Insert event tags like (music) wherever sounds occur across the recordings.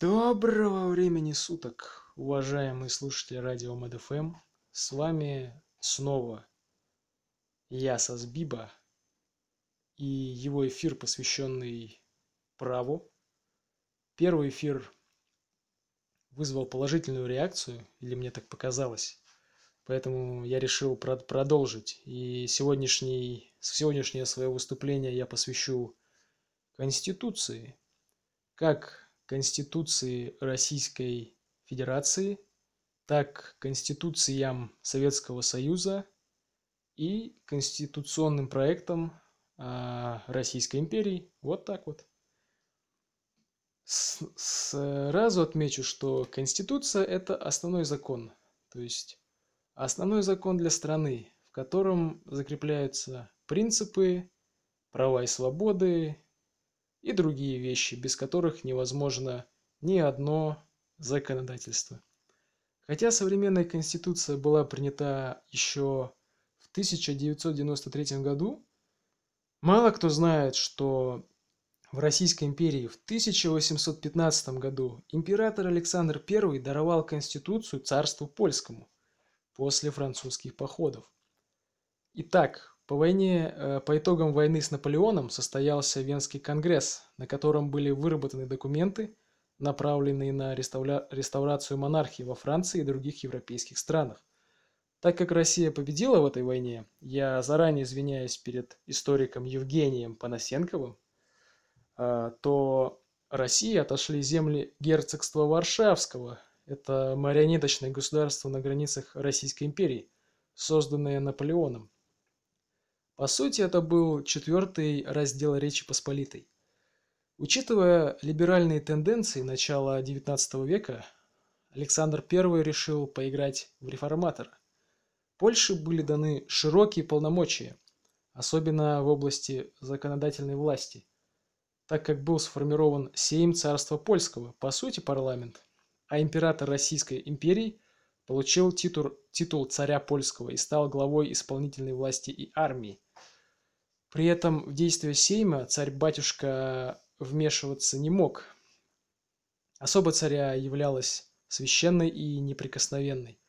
Доброго времени суток, уважаемые слушатели радио МДФМ. С вами снова я, Сазбиба, и его эфир, посвященный праву. Первый эфир вызвал положительную реакцию, или мне так показалось, поэтому я решил прод- продолжить. И сегодняшний, сегодняшнее свое выступление я посвящу Конституции. Как Конституции Российской Федерации, так Конституциям Советского Союза и конституционным проектам а, Российской империи. Вот так вот. Сразу отмечу, что Конституция – это основной закон, то есть основной закон для страны, в котором закрепляются принципы, права и свободы, и другие вещи, без которых невозможно ни одно законодательство. Хотя современная конституция была принята еще в 1993 году, мало кто знает, что в Российской империи в 1815 году император Александр I даровал конституцию царству польскому после французских походов. Итак, по войне, э, по итогам войны с Наполеоном состоялся Венский конгресс, на котором были выработаны документы, направленные на реставля- реставрацию монархии во Франции и других европейских странах. Так как Россия победила в этой войне, я заранее извиняюсь перед историком Евгением Панасенковым, а, то России отошли земли герцогства Варшавского. Это марионеточное государство на границах Российской империи, созданное Наполеоном. По сути, это был четвертый раздел Речи Посполитой. Учитывая либеральные тенденции начала XIX века, Александр I решил поиграть в реформатора. Польше были даны широкие полномочия, особенно в области законодательной власти, так как был сформирован Сейм Царства Польского, по сути парламент, а император Российской империи получил титул, титул царя польского и стал главой исполнительной власти и армии. При этом в действия Сейма царь-батюшка вмешиваться не мог. Особо царя являлась священной и неприкосновенной.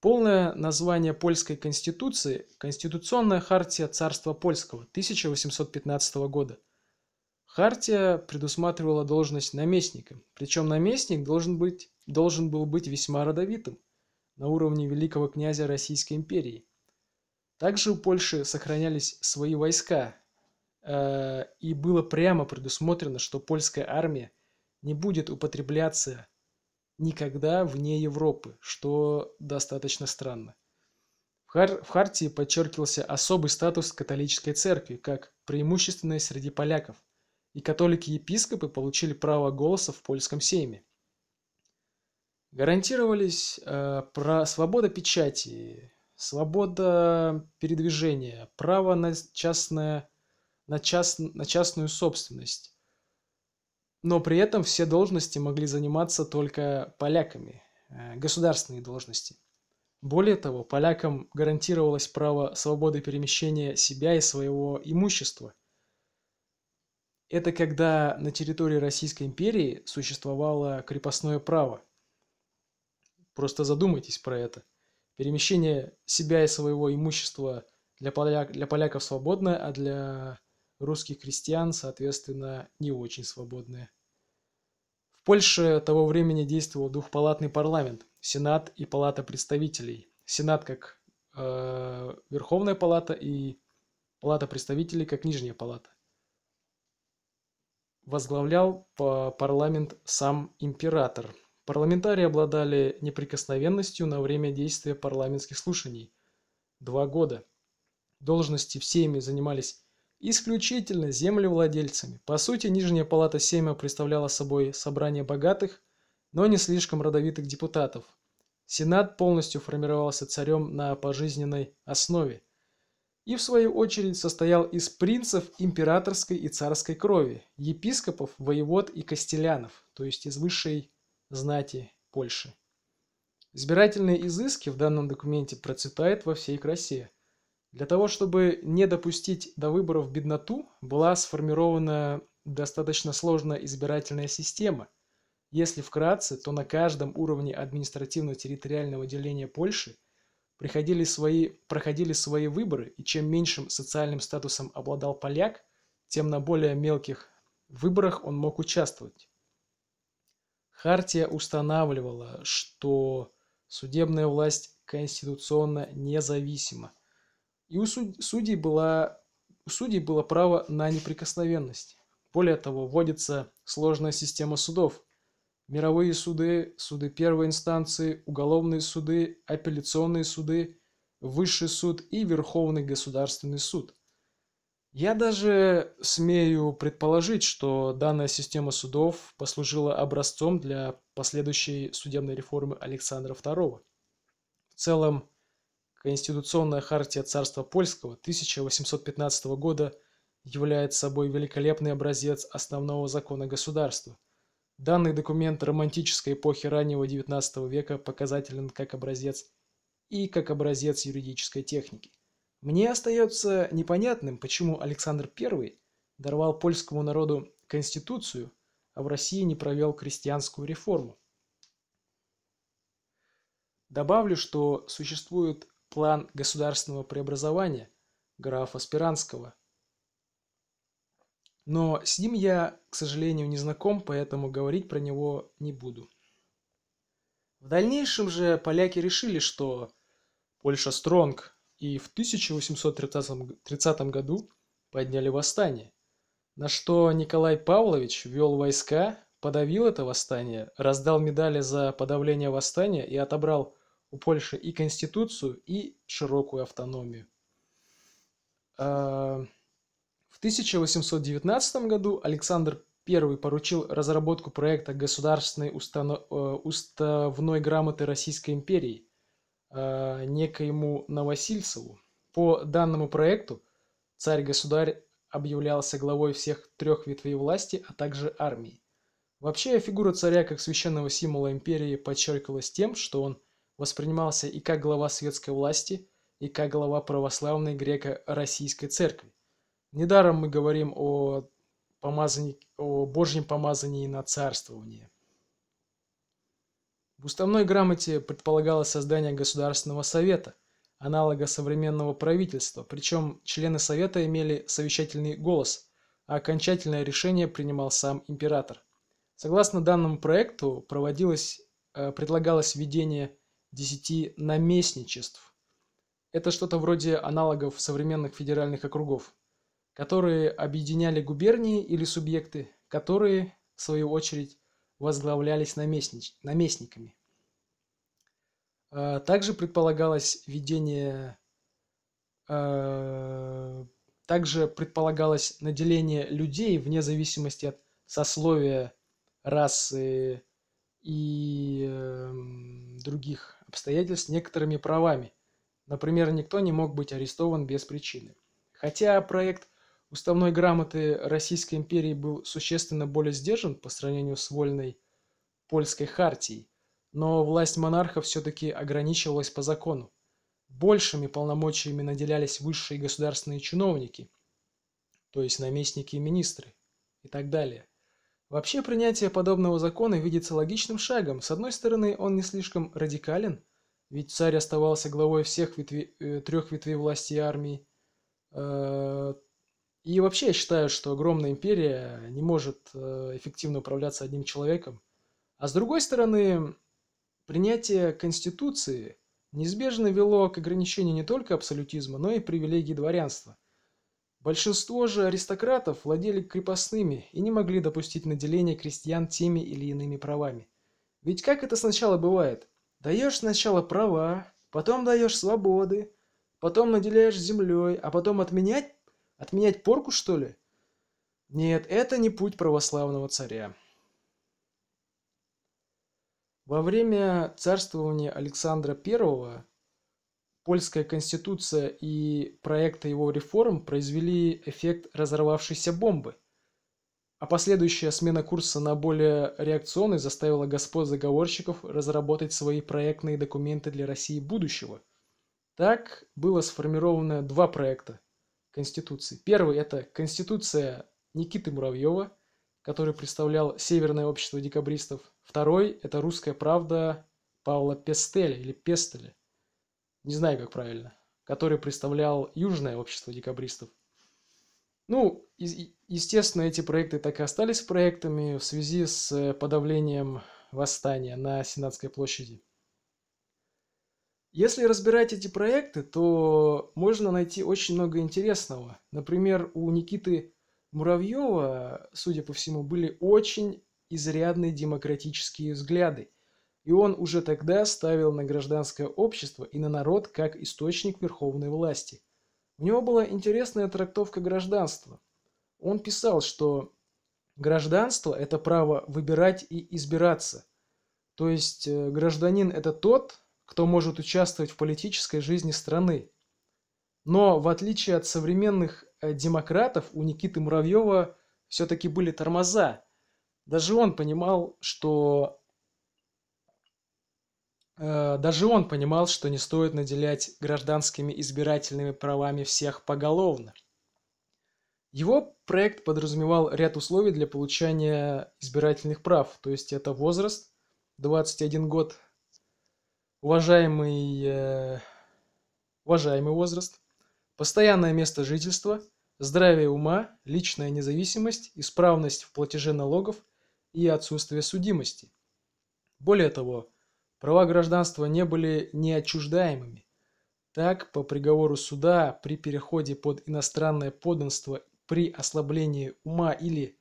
Полное название польской конституции – Конституционная хартия царства польского 1815 года. Хартия предусматривала должность наместника, причем наместник должен, быть, должен был быть весьма родовитым, на уровне великого князя Российской империи. Также у Польши сохранялись свои войска, э, и было прямо предусмотрено, что польская армия не будет употребляться никогда вне Европы, что достаточно странно. В, Хар- в Хартии подчеркивался особый статус католической церкви, как преимущественной среди поляков, и католики-епископы получили право голоса в польском сейме. Гарантировались э, про свобода печати, свобода передвижения, право на, частное, на, част, на частную собственность. Но при этом все должности могли заниматься только поляками, э, государственные должности. Более того, полякам гарантировалось право свободы перемещения себя и своего имущества. Это когда на территории Российской империи существовало крепостное право. Просто задумайтесь про это. Перемещение себя и своего имущества для, поляк, для поляков свободное, а для русских крестьян, соответственно, не очень свободное. В Польше того времени действовал двухпалатный парламент, Сенат и Палата представителей. Сенат как э, Верховная палата и Палата представителей как Нижняя палата. Возглавлял по парламент сам император. Парламентарии обладали неприкосновенностью на время действия парламентских слушаний – два года. Должности в Сейме занимались исключительно землевладельцами. По сути, Нижняя палата Сейма представляла собой собрание богатых, но не слишком родовитых депутатов. Сенат полностью формировался царем на пожизненной основе и, в свою очередь, состоял из принцев императорской и царской крови, епископов, воевод и костелянов, то есть из высшей знати Польши. Избирательные изыски в данном документе процветают во всей красе. Для того, чтобы не допустить до выборов бедноту, была сформирована достаточно сложная избирательная система. Если вкратце, то на каждом уровне административно-территориального деления Польши приходили свои, проходили свои выборы, и чем меньшим социальным статусом обладал поляк, тем на более мелких выборах он мог участвовать. Хартия устанавливала, что судебная власть конституционно независима, и у судей, была, у судей было право на неприкосновенность. Более того, вводится сложная система судов. Мировые суды, суды первой инстанции, уголовные суды, апелляционные суды, Высший суд и Верховный государственный суд. Я даже смею предположить, что данная система судов послужила образцом для последующей судебной реформы Александра II. В целом, Конституционная хартия Царства Польского 1815 года является собой великолепный образец основного закона государства. Данный документ романтической эпохи раннего XIX века показателен как образец и как образец юридической техники. Мне остается непонятным, почему Александр I даровал польскому народу конституцию, а в России не провел крестьянскую реформу. Добавлю, что существует план государственного преобразования графа Спиранского. Но с ним я, к сожалению, не знаком, поэтому говорить про него не буду. В дальнейшем же поляки решили, что Польша стронг, и в 1830 году подняли восстание, на что Николай Павлович ввел войска, подавил это восстание, раздал медали за подавление восстания и отобрал у Польши и конституцию, и широкую автономию. А, в 1819 году Александр I поручил разработку проекта государственной э, уставной грамоты Российской империи а, некоему Новосильцеву. По данному проекту царь-государь объявлялся главой всех трех ветвей власти, а также армии. Вообще, фигура царя как священного символа империи подчеркивалась тем, что он воспринимался и как глава светской власти, и как глава православной греко-российской церкви. Недаром мы говорим о, помазании, о Божьем помазании на царствование. В уставной грамоте предполагалось создание Государственного совета, аналога современного правительства, причем члены совета имели совещательный голос, а окончательное решение принимал сам император. Согласно данному проекту проводилось, э, предлагалось введение десяти наместничеств. Это что-то вроде аналогов современных федеральных округов, которые объединяли губернии или субъекты, которые, в свою очередь, возглавлялись наместнич... наместниками. А, также предполагалось введение а, также предполагалось наделение людей вне зависимости от сословия, расы и эм, других обстоятельств некоторыми правами. Например, никто не мог быть арестован без причины. Хотя проект уставной грамоты Российской империи был существенно более сдержан по сравнению с вольной польской хартией, но власть монарха все-таки ограничивалась по закону. Большими полномочиями наделялись высшие государственные чиновники, то есть наместники и министры и так далее. Вообще принятие подобного закона видится логичным шагом. С одной стороны, он не слишком радикален, ведь царь оставался главой всех ветви, э, трех ветвей власти и армии. И вообще я считаю, что огромная империя не может э, эффективно управляться одним человеком. А с другой стороны, принятие Конституции неизбежно вело к ограничению не только абсолютизма, но и привилегий дворянства. Большинство же аристократов владели крепостными и не могли допустить наделения крестьян теми или иными правами. Ведь как это сначала бывает? Даешь сначала права, потом даешь свободы, потом наделяешь землей, а потом отменять? Отменять порку, что ли? Нет, это не путь православного царя. Во время царствования Александра I Польская конституция и проекты его реформ произвели эффект разорвавшейся бомбы, а последующая смена курса на более реакционный заставила господ заговорщиков разработать свои проектные документы для России будущего. Так было сформировано два проекта Конституции. Первый – это Конституция Никиты Муравьева, который представлял Северное общество декабристов. Второй – это «Русская правда» Павла Пестеля или Пестеля, не знаю, как правильно, который представлял Южное общество декабристов. Ну, естественно, эти проекты так и остались проектами в связи с подавлением восстания на Сенатской площади. Если разбирать эти проекты, то можно найти очень много интересного. Например, у Никиты Муравьева, судя по всему, были очень изрядные демократические взгляды. И он уже тогда ставил на гражданское общество и на народ как источник верховной власти. У него была интересная трактовка гражданства. Он писал, что гражданство – это право выбирать и избираться. То есть э, гражданин – это тот, кто может участвовать в политической жизни страны. Но в отличие от современных э, демократов, у Никиты Муравьева все-таки были тормоза. Даже он понимал, что э, даже он понимал, что не стоит наделять гражданскими избирательными правами всех поголовно. Его проект подразумевал ряд условий для получения избирательных прав, то есть это возраст 21 год уважаемый, э, уважаемый возраст, постоянное место жительства, здравие ума, личная независимость, исправность в платеже налогов и отсутствие судимости. Более того, права гражданства не были неотчуждаемыми. Так, по приговору суда при переходе под иностранное подданство при ослаблении ума или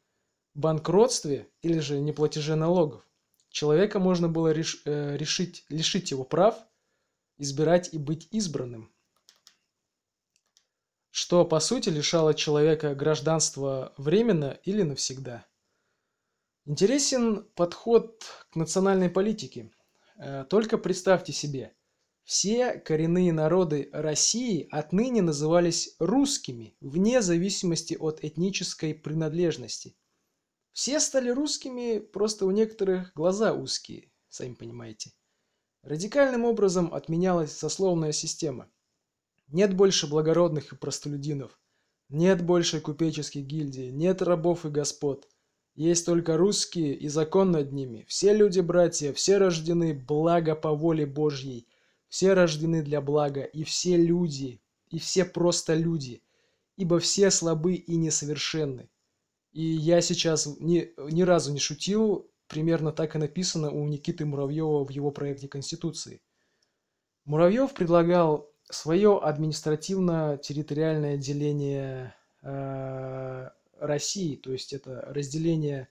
банкротстве или же неплатеже налогов Человека можно было реш, э, решить, лишить его прав, избирать и быть избранным. Что, по сути, лишало человека гражданства временно или навсегда. Интересен подход к национальной политике. Э, только представьте себе, все коренные народы России отныне назывались русскими, вне зависимости от этнической принадлежности. Все стали русскими, просто у некоторых глаза узкие, сами понимаете. Радикальным образом отменялась сословная система. Нет больше благородных и простолюдинов. Нет больше купеческих гильдий, нет рабов и господ. Есть только русские и закон над ними. Все люди-братья, все рождены благо по воле Божьей. Все рождены для блага, и все люди, и все просто люди, ибо все слабы и несовершенны. И я сейчас ни, ни разу не шутил, примерно так и написано у Никиты Муравьева в его проекте Конституции. Муравьев предлагал свое административно-территориальное деление э, России, то есть это разделение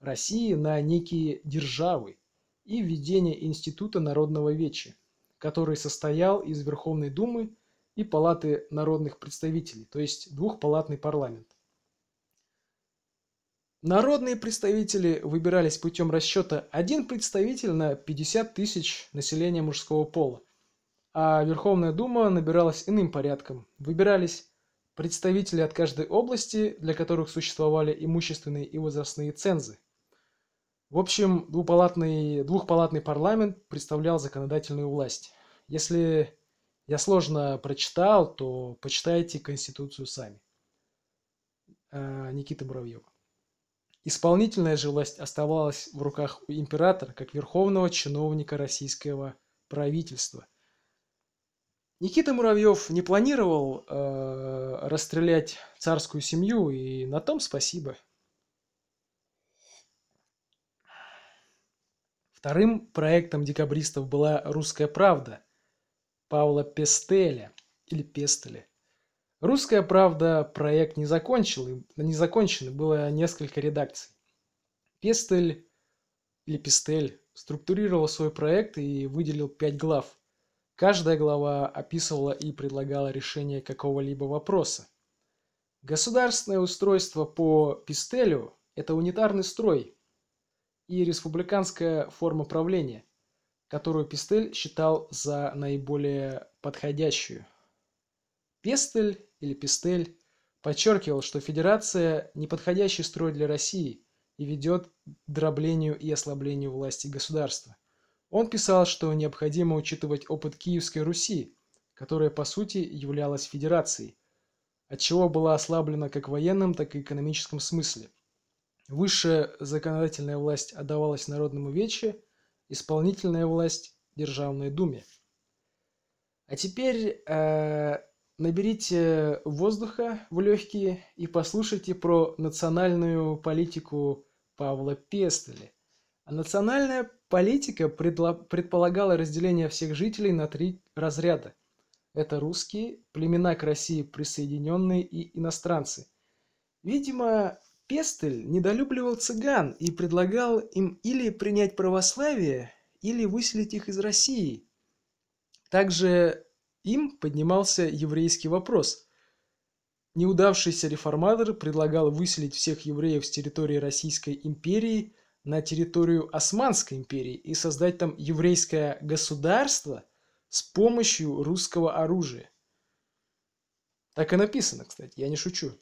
России на некие державы и введение Института народного вечи, который состоял из Верховной Думы и Палаты народных представителей, то есть двухпалатный парламент. Народные представители выбирались путем расчета один представитель на 50 тысяч населения мужского пола, а Верховная Дума набиралась иным порядком. Выбирались представители от каждой области, для которых существовали имущественные и возрастные цензы. В общем, двухпалатный, двухпалатный парламент представлял законодательную власть. Если я сложно прочитал, то почитайте Конституцию сами. Э, Никита Муравьев. Исполнительная же власть оставалась в руках у императора как верховного чиновника российского правительства. Никита Муравьев не планировал э, расстрелять царскую семью, и на том спасибо. Вторым проектом декабристов была «Русская правда» Павла Пестеля или Пестеля. Русская правда проект не закончил, не закончен, было несколько редакций. Пестель или Пестель структурировал свой проект и выделил пять глав. Каждая глава описывала и предлагала решение какого-либо вопроса. Государственное устройство по Пестелю – это унитарный строй и республиканская форма правления, которую Пестель считал за наиболее подходящую. Пестель или Пестель подчеркивал, что Федерация – неподходящий строй для России и ведет к дроблению и ослаблению власти государства. Он писал, что необходимо учитывать опыт Киевской Руси, которая по сути являлась федерацией, отчего была ослаблена как в военном, так и экономическом смысле. Высшая законодательная власть отдавалась народному вече, исполнительная власть – Державной Думе. А теперь э, наберите воздуха в легкие и послушайте про национальную политику Павла Пестеля. А национальная политика предполагала разделение всех жителей на три разряда. Это русские, племена к России присоединенные и иностранцы. Видимо, Пестель недолюбливал цыган и предлагал им или принять православие, или выселить их из России. Также им поднимался еврейский вопрос. Неудавшийся реформатор предлагал выселить всех евреев с территории Российской империи на территорию Османской империи и создать там еврейское государство с помощью русского оружия. Так и написано, кстати, я не шучу.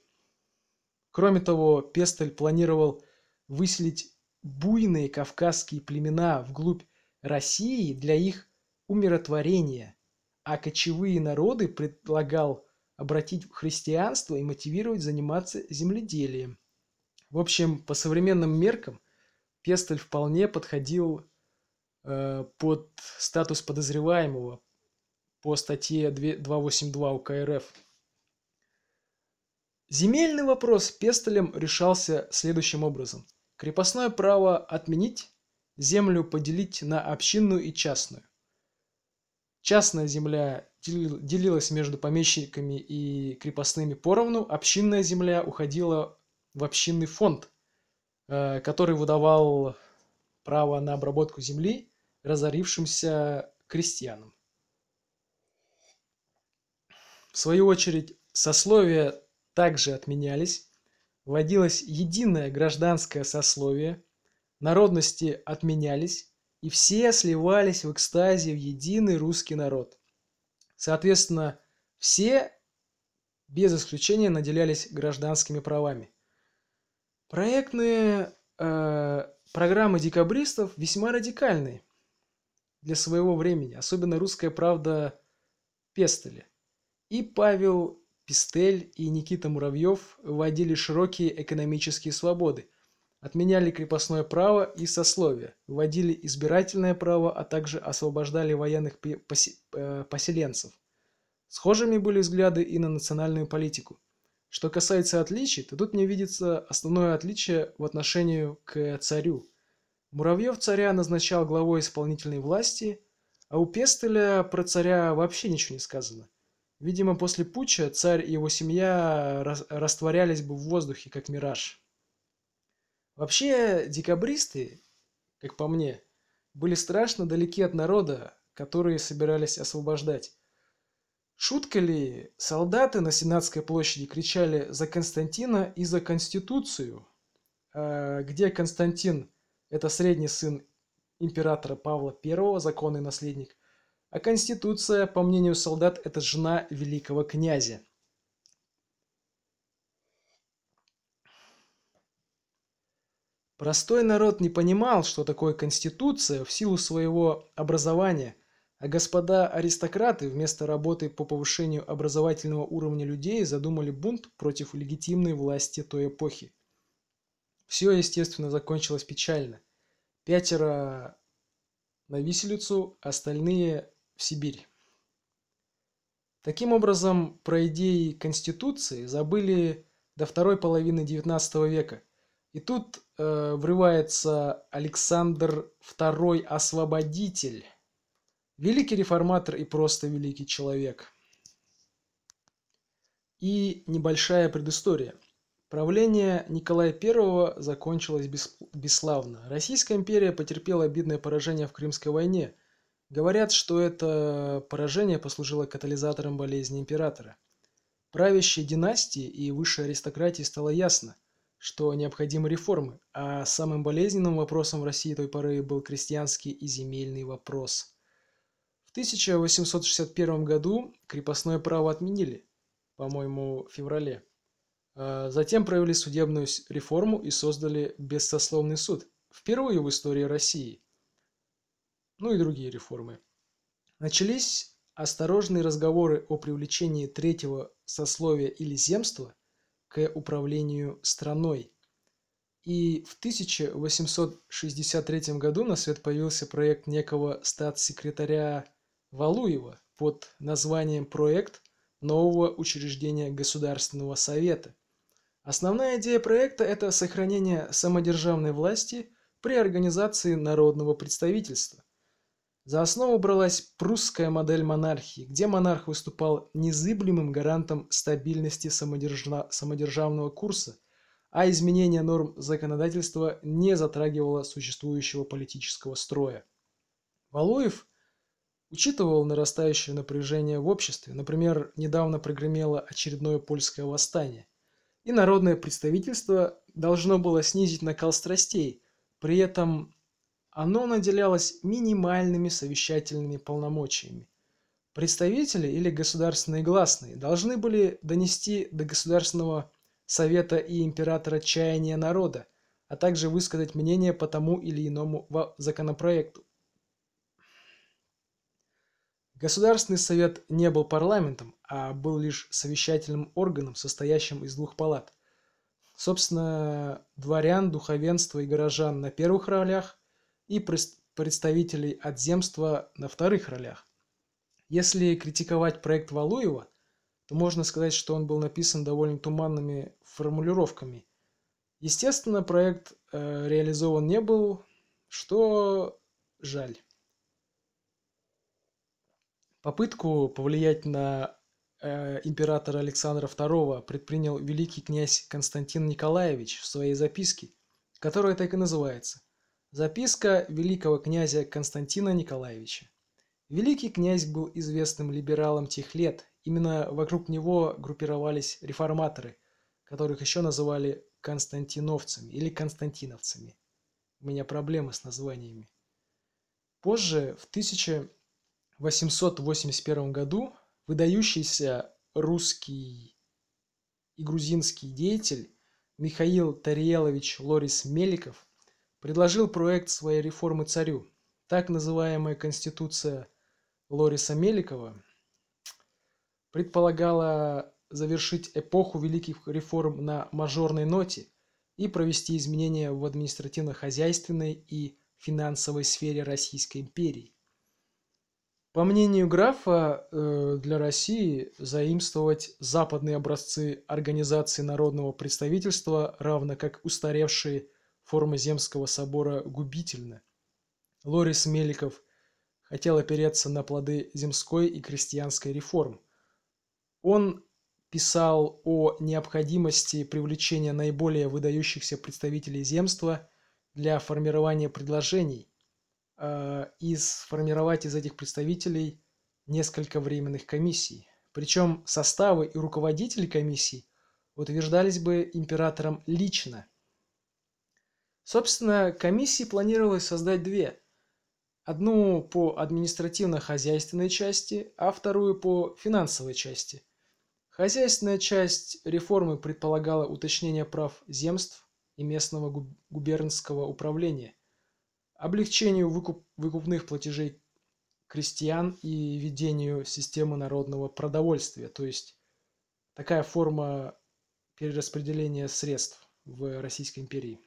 Кроме того, Пестель планировал выселить буйные кавказские племена вглубь России для их умиротворения, а кочевые народы предлагал обратить в христианство и мотивировать заниматься земледелием. В общем, по современным меркам Пестель вполне подходил э, под статус подозреваемого по статье 282 УК РФ. Земельный вопрос Пестелем решался следующим образом. Крепостное право отменить, землю поделить на общинную и частную. Частная земля делилась между помещиками и крепостными поровну, общинная земля уходила в общинный фонд, э, который выдавал право на обработку земли разорившимся крестьянам. В свою очередь, сословия также отменялись, вводилось единое гражданское сословие, народности отменялись, и все сливались в экстазе в единый русский народ. Соответственно, все без исключения наделялись гражданскими правами. Проектные э, программы декабристов весьма радикальные для своего времени, особенно русская правда Пестеля. И Павел Пистель и Никита Муравьев вводили широкие экономические свободы, отменяли крепостное право и сословие, вводили избирательное право, а также освобождали военных э, поселенцев. Схожими были взгляды и на национальную политику. Что касается отличий, то тут мне видится основное отличие в отношении к царю. Муравьев царя назначал главой исполнительной власти, а у Пестеля про царя вообще ничего не сказано. Видимо, после путча царь и его семья растворялись бы в воздухе, как мираж. Вообще, декабристы, как по мне, были страшно далеки от народа, которые собирались освобождать. Шутка ли, солдаты на Сенатской площади кричали за Константина и за Конституцию, а где Константин – это средний сын императора Павла I, законный наследник – а Конституция, по мнению солдат, это жена великого князя. Простой народ не понимал, что такое Конституция в силу своего образования, а господа аристократы вместо работы по повышению образовательного уровня людей задумали бунт против легитимной власти той эпохи. Все, естественно, закончилось печально. Пятеро на виселицу, остальные в Сибирь. Таким образом, про идеи Конституции забыли до второй половины XIX века. И тут э, врывается Александр II Освободитель, великий реформатор и просто великий человек. И небольшая предыстория. Правление Николая I закончилось бесславно. Российская империя потерпела обидное поражение в Крымской войне – Говорят, что это поражение послужило катализатором болезни императора. Правящей династии и высшей аристократии стало ясно, что необходимы реформы, а самым болезненным вопросом в России той поры был крестьянский и земельный вопрос. В 1861 году крепостное право отменили, по-моему, в феврале. А затем провели судебную реформу и создали бессословный суд, впервые в истории России – ну и другие реформы. Начались осторожные разговоры о привлечении третьего сословия или земства к управлению страной. И в 1863 году на свет появился проект некого статс-секретаря Валуева под названием «Проект нового учреждения Государственного Совета». Основная идея проекта – это сохранение самодержавной власти при организации народного представительства. За основу бралась прусская модель монархии, где монарх выступал незыблемым гарантом стабильности самодержавного курса – а изменение норм законодательства не затрагивало существующего политического строя. Валуев учитывал нарастающее напряжение в обществе. Например, недавно прогремело очередное польское восстание. И народное представительство должно было снизить накал страстей, при этом оно наделялось минимальными совещательными полномочиями. Представители или государственные гласные должны были донести до государственного совета и императора чаяния народа, а также высказать мнение по тому или иному законопроекту. Государственный совет не был парламентом, а был лишь совещательным органом, состоящим из двух палат. Собственно, дворян, духовенства и горожан на первых ролях и представителей от земства на вторых ролях. Если критиковать проект Валуева – то можно сказать, что он был написан довольно туманными формулировками. Естественно, проект э, реализован не был, что жаль. Попытку повлиять на э, императора Александра II предпринял великий князь Константин Николаевич в своей записке, которая так и называется «Записка великого князя Константина Николаевича». Великий князь был известным либералом тех лет Именно вокруг него группировались реформаторы, которых еще называли константиновцами или константиновцами. У меня проблемы с названиями. Позже, в 1881 году, выдающийся русский и грузинский деятель Михаил Тариелович Лорис Меликов предложил проект своей реформы царю. Так называемая Конституция Лориса Меликова предполагала завершить эпоху великих реформ на мажорной ноте и провести изменения в административно-хозяйственной и финансовой сфере Российской империи. По мнению графа, э, для России заимствовать западные образцы организации народного представительства, равно как устаревшие формы Земского собора, губительны. Лорис Меликов хотел опереться на плоды земской и крестьянской реформ. Он писал о необходимости привлечения наиболее выдающихся представителей земства для формирования предложений э, и сформировать из этих представителей несколько временных комиссий. Причем составы и руководители комиссий утверждались бы императором лично. Собственно, комиссии планировалось создать две. Одну по административно-хозяйственной части, а вторую по финансовой части – Хозяйственная часть реформы предполагала уточнение прав земств и местного губернского управления, облегчению выкуп, выкупных платежей крестьян и введению системы народного продовольствия, то есть такая форма перераспределения средств в Российской империи.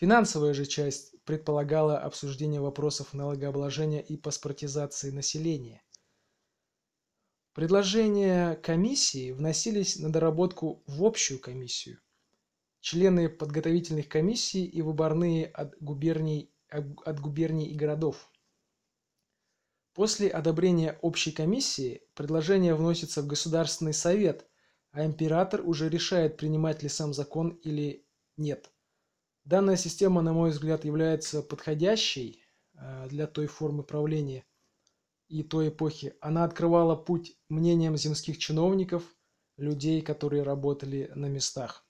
Финансовая же часть предполагала обсуждение вопросов налогообложения и паспортизации населения – Предложения комиссии вносились на доработку в общую комиссию. Члены подготовительных комиссий и выборные от губерний, от губерний и городов. После одобрения общей комиссии предложение вносится в Государственный совет, а император уже решает, принимать ли сам закон или нет. Данная система, на мой взгляд, является подходящей э, для той формы правления, и той эпохи, она открывала путь мнениям земских чиновников, людей, которые работали на местах.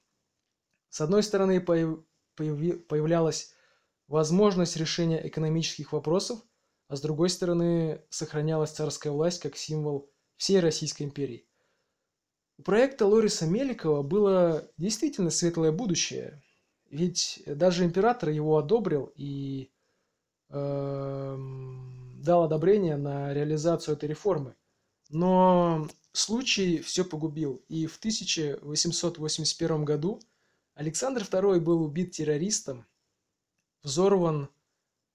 С одной стороны, появлялась возможность решения экономических вопросов, а с другой стороны, сохранялась царская власть как символ всей Российской империи. У проекта Лориса Меликова было действительно светлое будущее, ведь даже император его одобрил и э, дал одобрение на реализацию этой реформы. Но случай все погубил, и в 1881 году Александр II был убит террористом, взорван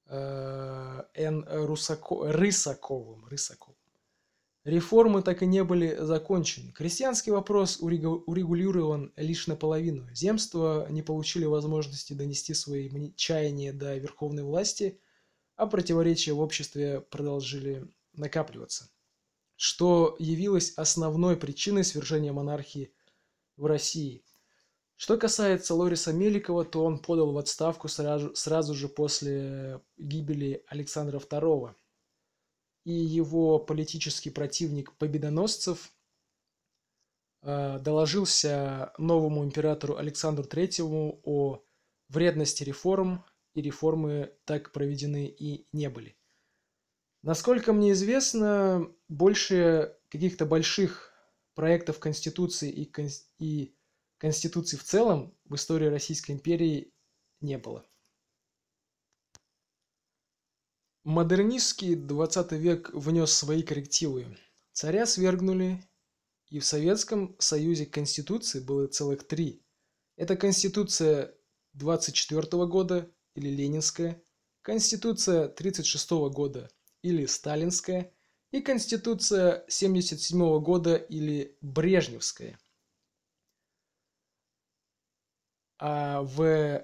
э, Н. Русако, Рысаковым, Рысаковым. Реформы так и не были закончены. Крестьянский вопрос урегулирован лишь наполовину. Земства не получили возможности донести свои чаяния до верховной власти, а противоречия в обществе продолжили накапливаться, что явилось основной причиной свержения монархии в России. Что касается Лориса Меликова, то он подал в отставку сразу, сразу же после гибели Александра II и его политический противник Победоносцев э, доложился новому императору Александру III о вредности реформ, и реформы так проведены и не были. Насколько мне известно, больше каких-то больших проектов Конституции и, кон... и Конституции в целом в истории Российской империи не было. Модернистский 20 век внес свои коррективы. Царя свергнули, и в Советском Союзе Конституции было целых три. Это Конституция 24 года или Ленинская, Конституция 36 года или Сталинская и Конституция 77 года или Брежневская. А в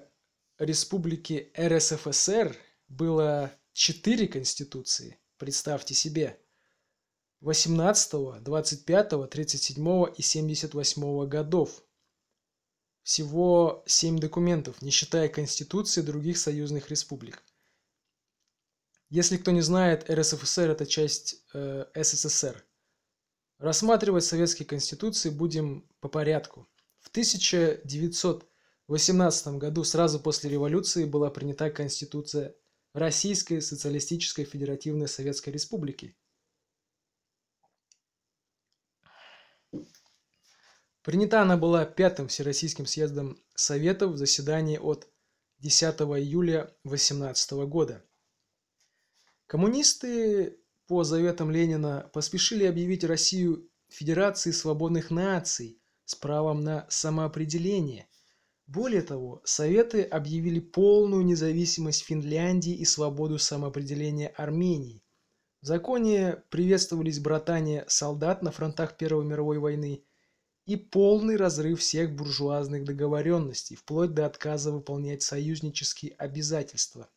республике РСФСР было четыре конституции, представьте себе. 18, 25, 37 и 78 годов. Всего семь документов, не считая Конституции других союзных республик. Если кто не знает, РСФСР – это часть э, СССР. Рассматривать советские конституции будем по порядку. В 1918 году, сразу после революции, была принята Конституция Российской Социалистической Федеративной Советской Республики. Принята она была Пятым Всероссийским съездом Советов в заседании от 10 июля 18 года. Коммунисты по заветам Ленина поспешили объявить Россию Федерацией свободных наций с правом на самоопределение – более того, Советы объявили полную независимость Финляндии и свободу самоопределения Армении. В законе приветствовались братания солдат на фронтах Первой мировой войны и полный разрыв всех буржуазных договоренностей, вплоть до отказа выполнять союзнические обязательства.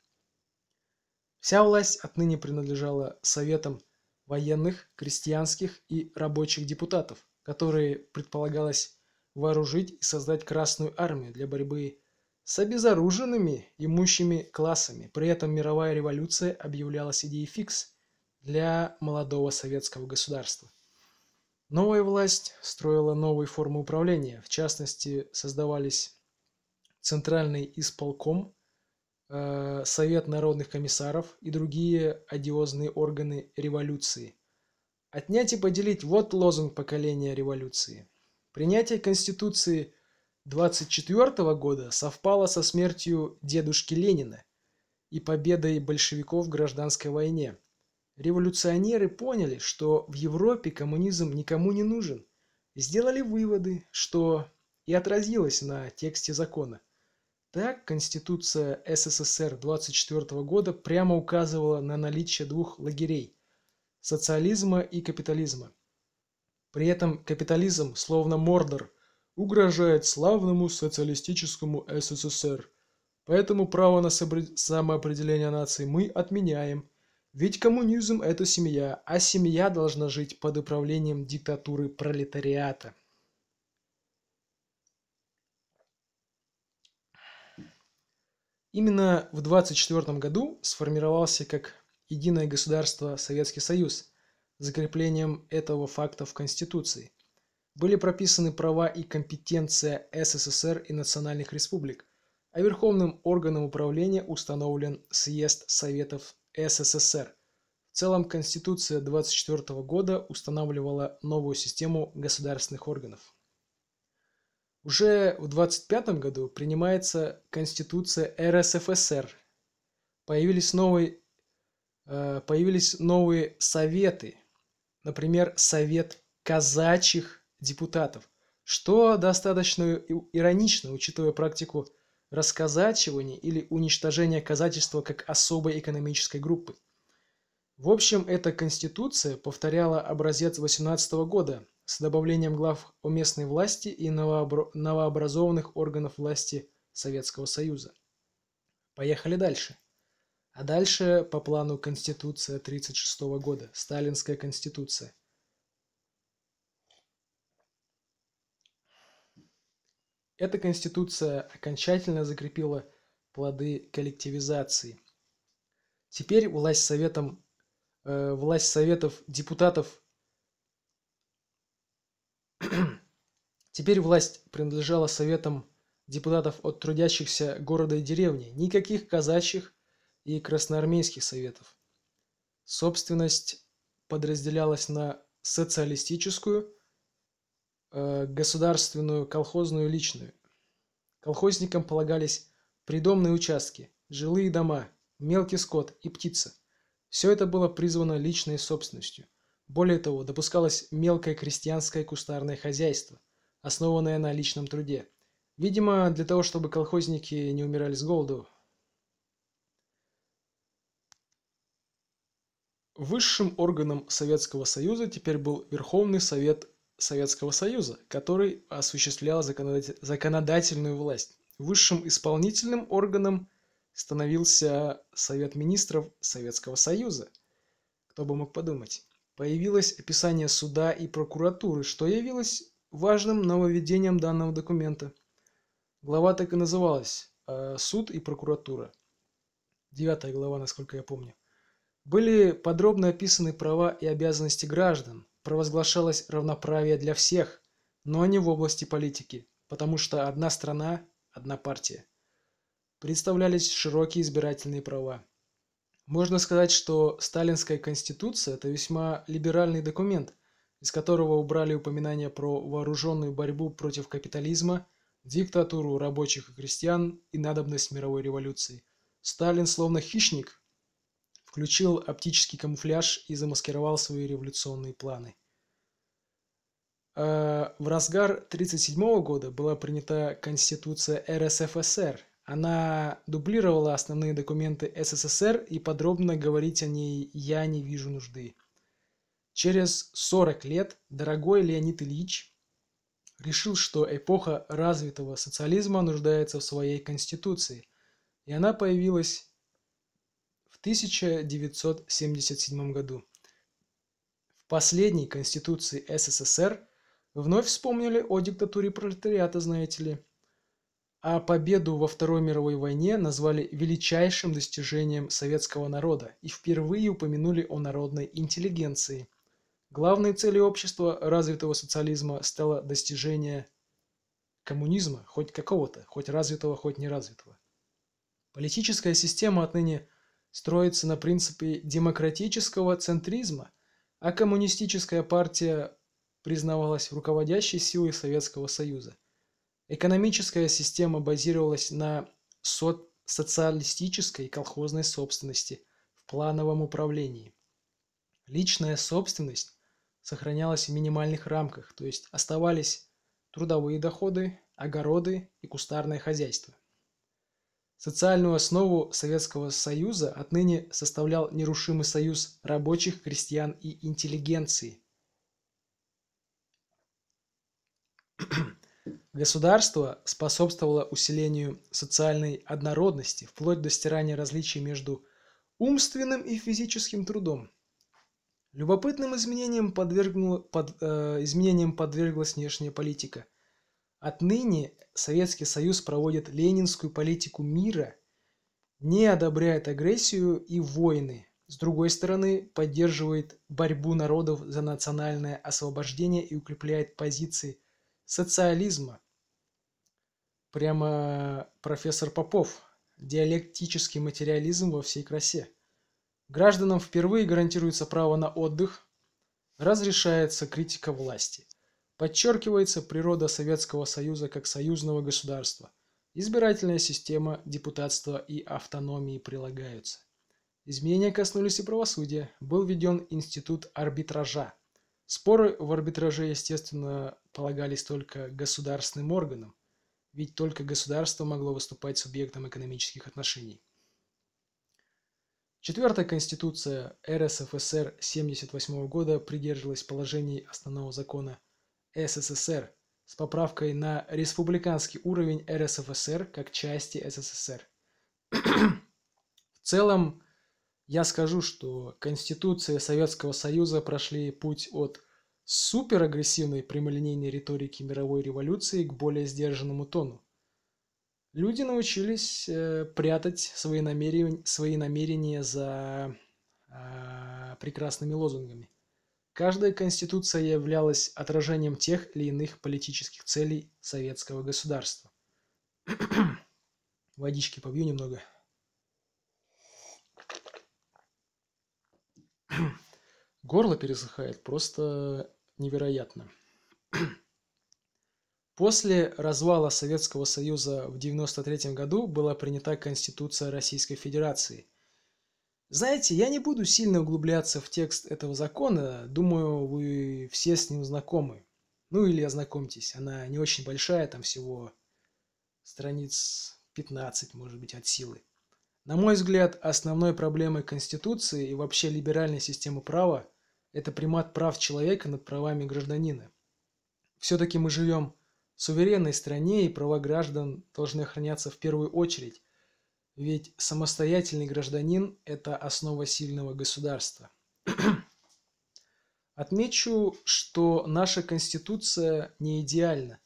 Вся власть отныне принадлежала советам военных, крестьянских и рабочих депутатов, которые предполагалось вооружить и создать Красную Армию для борьбы с обезоруженными имущими классами. При этом мировая революция объявлялась идеей фикс для молодого советского государства. Новая власть строила новые формы управления. В частности, создавались Центральный исполком, э, Совет народных комиссаров и другие одиозные органы революции. Отнять и поделить – вот лозунг поколения революции – Принятие Конституции 24 года совпало со смертью дедушки Ленина и победой большевиков в гражданской войне. Революционеры поняли, что в Европе коммунизм никому не нужен, сделали выводы, что и отразилось на тексте закона. Так, Конституция СССР 24 года прямо указывала на наличие двух лагерей – социализма и капитализма. При этом капитализм, словно Мордор, угрожает славному социалистическому СССР. Поэтому право на самоопределение нации мы отменяем. Ведь коммунизм – это семья, а семья должна жить под управлением диктатуры пролетариата. Именно в 1924 году сформировался как единое государство Советский Союз – закреплением этого факта в Конституции. Были прописаны права и компетенция СССР и национальных республик, а верховным органом управления установлен Съезд Советов СССР. В целом Конституция 24 года устанавливала новую систему государственных органов. Уже в 25 году принимается Конституция РСФСР. Появились новые, э, появились новые советы, Например, Совет казачьих депутатов. что достаточно иронично, учитывая практику расказачивания или уничтожения казачества как особой экономической группы. В общем, эта конституция повторяла образец 18 года с добавлением глав о местной власти и новообразованных органов власти Советского Союза. Поехали дальше. А дальше по плану Конституция 1936 года, Сталинская Конституция. Эта Конституция окончательно закрепила плоды коллективизации. Теперь власть Советом Э, власть советов депутатов (clears throat) Теперь власть принадлежала советам депутатов от трудящихся города и деревни, никаких казачьих и красноармейских советов. Собственность подразделялась на социалистическую, э, государственную, колхозную, личную. Колхозникам полагались придомные участки, жилые дома, мелкий скот и птица – все это было призвано личной собственностью. Более того, допускалось мелкое крестьянское кустарное хозяйство, основанное на личном труде. Видимо, для того, чтобы колхозники не умирали с голоду. Высшим органом Советского Союза теперь был Верховный Совет Советского Союза, который осуществлял законодательную власть. Высшим исполнительным органом становился Совет Министров Советского Союза. Кто бы мог подумать. Появилось описание суда и прокуратуры, что явилось важным нововведением данного документа. Глава так и называлась э, «Суд и прокуратура». Девятая глава, насколько я помню. Были подробно описаны права и обязанности граждан, провозглашалось равноправие для всех, но не в области политики, потому что одна страна – одна партия представлялись широкие избирательные права. Можно сказать, что Сталинская конституция – это весьма либеральный документ, из которого убрали упоминания про вооруженную борьбу против капитализма, диктатуру рабочих и крестьян и надобность мировой революции. Сталин, словно хищник, включил оптический камуфляж и замаскировал свои революционные планы. А, в разгар 1937 года была принята Конституция РСФСР, она дублировала основные документы СССР и подробно говорить о ней я не вижу нужды. Через 40 лет дорогой Леонид Ильич решил, что эпоха развитого социализма нуждается в своей конституции, и она появилась 1977 году. В последней конституции СССР вновь вспомнили о диктатуре пролетариата, знаете ли а победу во Второй мировой войне назвали величайшим достижением советского народа и впервые упомянули о народной интеллигенции. Главной целью общества развитого социализма стало достижение коммунизма, хоть какого-то, хоть развитого, хоть неразвитого. Политическая система отныне строится на принципе демократического центризма, а коммунистическая партия признавалась руководящей силой Советского Союза – Экономическая система базировалась на со социалистической колхозной собственности в плановом управлении. Личная собственность сохранялась в минимальных рамках, то есть оставались трудовые доходы, огороды и кустарное хозяйство. Социальную основу Советского Союза отныне составлял нерушимый союз рабочих, крестьян и интеллигенции. (clears throat) Государство способствовало усилению социальной однородности, вплоть до стирания различий между умственным и физическим трудом. Любопытным изменениям, подвергнула, под, э, изменениям подверглась внешняя политика. Отныне Советский Союз проводит ленинскую политику мира, не одобряет агрессию и войны. С другой стороны, поддерживает борьбу народов за национальное освобождение и укрепляет позиции социализма, Прямо профессор Попов. Диалектический материализм во всей красе. Гражданам впервые гарантируется право на отдых, разрешается критика власти. Подчеркивается природа Советского Союза как союзного государства. Избирательная система, депутатства и автономии прилагаются. Изменения коснулись и правосудия. Был введен институт арбитража. Споры в арбитраже, естественно, полагались только государственным органам, ведь только государство могло выступать субъектом экономических отношений. Четвертая Конституция РСФСР 1978 года придерживалась положений основного закона СССР с поправкой на республиканский уровень РСФСР как части СССР. В целом, я скажу, что Конституции Советского Союза прошли путь от суперагрессивной прямолинейной риторики мировой революции к более сдержанному тону. Люди научились э, прятать свои намерения, свои намерения за э, прекрасными лозунгами. Каждая конституция являлась отражением тех или иных политических целей советского государства. (clears throat) Водички побью немного. (clears throat) Горло пересыхает просто невероятно. (clears throat) После развала Советского Союза в 1993 году была принята Конституция Российской Федерации. Знаете, я не буду сильно углубляться в текст этого закона, думаю, вы все с ним знакомы. Ну или ознакомьтесь, она не очень большая, там всего страниц 15, может быть, от силы. На мой взгляд, основной проблемой Конституции и вообще либеральной системы права – это примат прав человека над правами гражданина. Все-таки мы живем в суверенной стране и права граждан должны охраняться в первую очередь, ведь самостоятельный гражданин – это основа сильного государства. (clears throat) Отмечу, что наша Конституция не идеальна.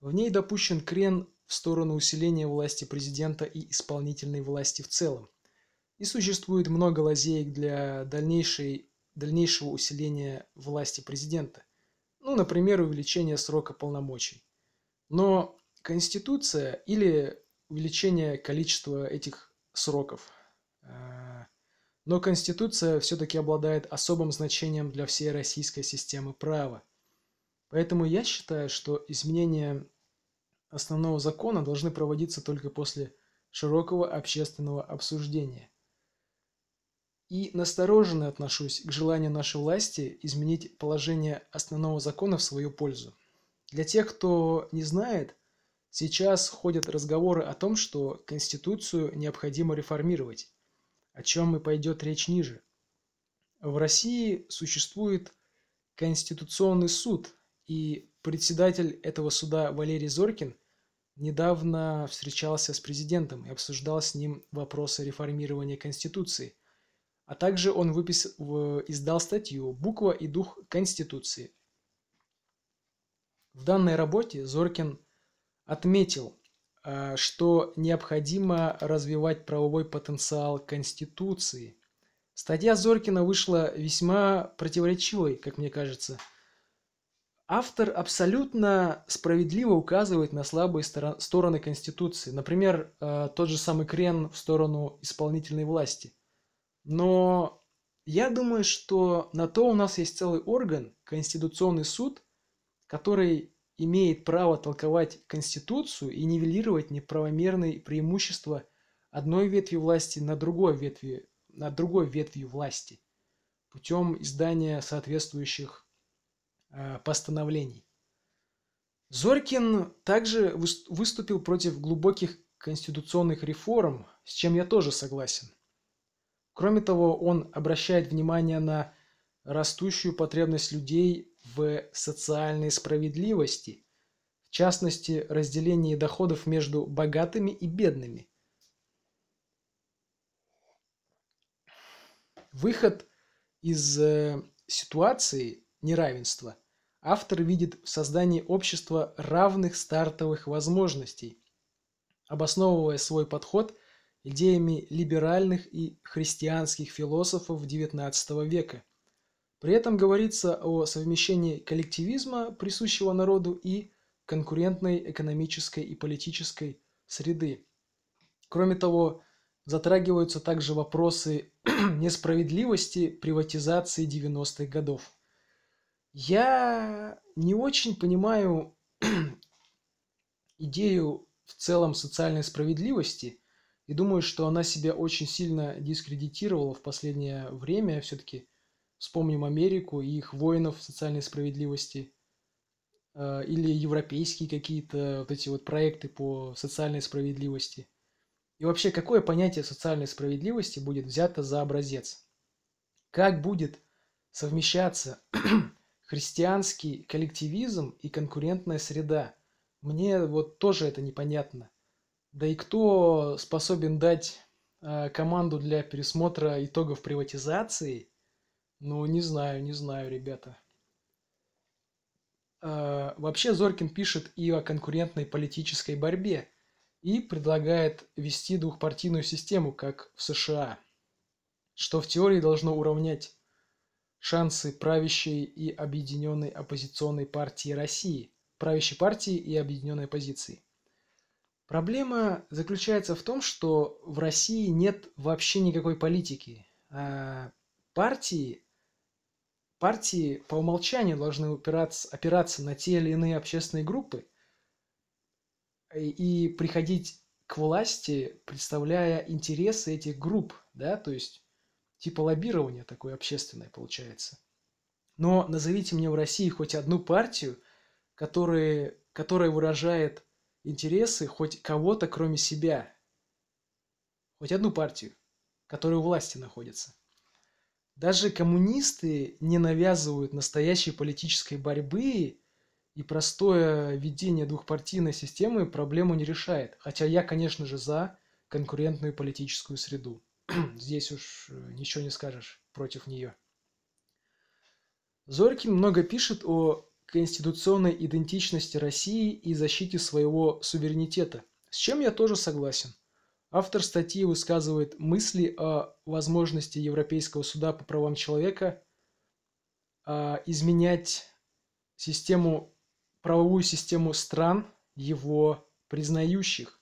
В ней допущен крен в сторону усиления власти президента и исполнительной власти в целом. И существует много лазеек для дальнейшей, дальнейшего усиления власти президента. Ну, например, увеличение срока полномочий. Но Конституция или увеличение количества этих сроков. А, но Конституция все-таки обладает особым значением для всей российской системы права. Поэтому я считаю, что изменения основного закона должны проводиться только после широкого общественного обсуждения. И настороженно отношусь к желанию нашей власти изменить положение основного закона в свою пользу. Для тех, кто не знает, сейчас ходят разговоры о том, что Конституцию необходимо реформировать, о чем и пойдет речь ниже. В России существует Конституционный суд, и председатель этого суда Валерий Зоркин недавно встречался с президентом и обсуждал с ним вопросы реформирования Конституции. А также он выпис... издал статью «Буква и дух Конституции». В данной работе Зоркин отметил, э, что необходимо развивать правовой потенциал Конституции. Статья Зоркина вышла весьма противоречивой, как мне кажется – Автор абсолютно справедливо указывает на слабые стороны Конституции. Например, э, тот же самый крен в сторону исполнительной власти. Но я думаю, что на то у нас есть целый орган, Конституционный суд, который имеет право толковать Конституцию и нивелировать неправомерные преимущества одной ветви власти на другой ветви, на другой ветви власти путем издания соответствующих Э, постановлений. Зорькин также выступил против глубоких конституционных реформ, с чем я тоже согласен. Кроме того, он обращает внимание на растущую потребность людей в социальной справедливости, в частности, разделении доходов между богатыми и бедными. Выход из э, ситуации неравенства автор видит в создании общества равных стартовых возможностей, обосновывая свой подход идеями либеральных и христианских философов XIX века. При этом говорится о совмещении коллективизма, присущего народу, и конкурентной экономической и политической среды. Кроме того, затрагиваются также вопросы (clears throat) несправедливости приватизации 90-х годов. Я не очень понимаю (clears throat) идею в целом социальной справедливости и думаю, что она себя очень сильно дискредитировала в последнее время. Все-таки Вспомним Америку и их воинов социальной справедливости. Э, или европейские какие-то вот эти вот проекты по социальной справедливости. И вообще, какое понятие социальной справедливости будет взято за образец? Как будет совмещаться (clears throat) христианский коллективизм и конкурентная среда? Мне вот тоже это непонятно. Да и кто способен дать э, команду для пересмотра итогов приватизации? Ну, не знаю, не знаю, ребята. Э, вообще Зоркин пишет и о конкурентной политической борьбе и предлагает ввести двухпартийную систему, как в США, что в теории должно уравнять шансы правящей и объединенной оппозиционной партии России, правящей партии и объединенной оппозиции. Проблема заключается в том, что в России нет вообще никакой политики. А партии, партии по умолчанию должны опираться, опираться на те или иные общественные группы и, и приходить к власти, представляя интересы этих групп, да, то есть типа лоббирования такое общественное получается. Но назовите мне в России хоть одну партию, которая, которая выражает интересы хоть кого-то, кроме себя. Хоть одну партию, которая у власти находится. Даже коммунисты не навязывают настоящей политической борьбы, и простое введение двухпартийной системы проблему не решает. Хотя я, конечно же, за конкурентную политическую среду. (clears throat) Здесь уж э, ничего не скажешь против нее. Зорькин много пишет о конституционной идентичности России и защите своего суверенитета, с чем я тоже согласен. Автор статьи высказывает мысли о возможности Европейского суда по правам человека а, изменять систему, правовую систему стран, его признающих.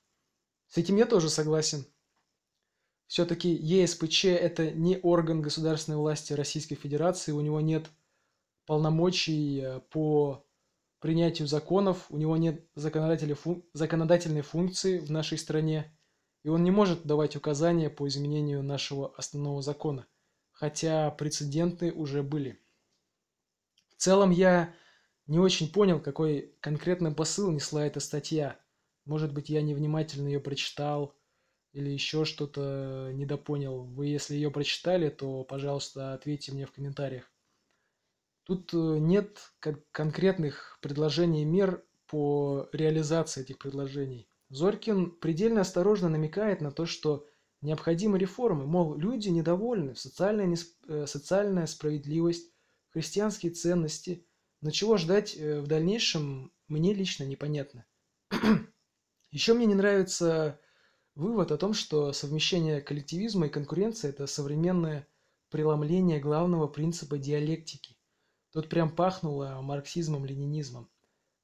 С этим я тоже согласен. Все-таки ЕСПЧ – это не орган государственной власти Российской Федерации, у него нет полномочий э, по принятию законов, у него нет законодательной функции в нашей стране, и он не может давать указания по изменению нашего основного закона, хотя прецеденты уже были. В целом я не очень понял, какой конкретный посыл несла эта статья. Может быть, я невнимательно ее прочитал или еще что-то недопонял. Вы, если ее прочитали, то, пожалуйста, ответьте мне в комментариях. Тут э, нет конкретных предложений мер по реализации этих предложений. Зоркин предельно осторожно намекает на то, что необходимы реформы, мол, люди недовольны, социальная, несп... Э, социальная справедливость, христианские ценности. Но чего ждать э, в дальнейшем, мне лично непонятно. (clears throat) Еще мне не нравится вывод о том, что совмещение коллективизма и конкуренции – это современное преломление главного принципа диалектики. Тут прям пахнуло марксизмом, ленинизмом.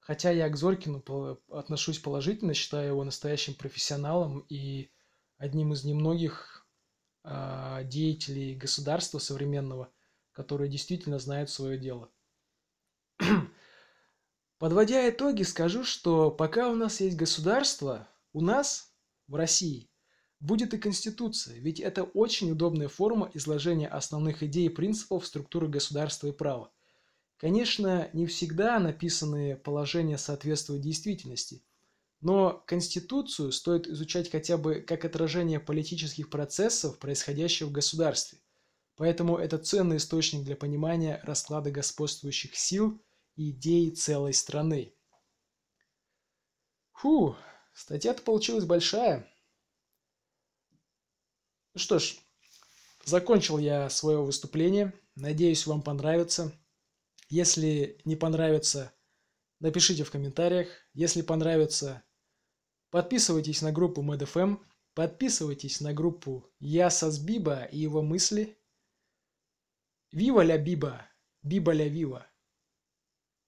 Хотя я к Зорькину отношусь положительно, считаю его настоящим профессионалом и одним из немногих э, деятелей государства современного, которые действительно знают свое дело. (clears throat) Подводя итоги, скажу, что пока у нас есть государство, у нас, в России, будет и Конституция, ведь это очень удобная форма изложения основных идей и принципов структуры государства и права. Конечно, не всегда написанные положения соответствуют действительности, но Конституцию стоит изучать хотя бы как отражение политических процессов, происходящих в государстве. Поэтому это ценный источник для понимания расклада господствующих сил и идей целой страны. Фу, статья-то получилась большая. Ну что ж, закончил я свое выступление. Надеюсь, вам понравится. Если не понравится, напишите в комментариях. Если понравится, подписывайтесь на группу MedFM, подписывайтесь на группу Я Биба и его мысли. Вива ля Биба, Биба ля Вива.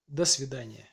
До свидания.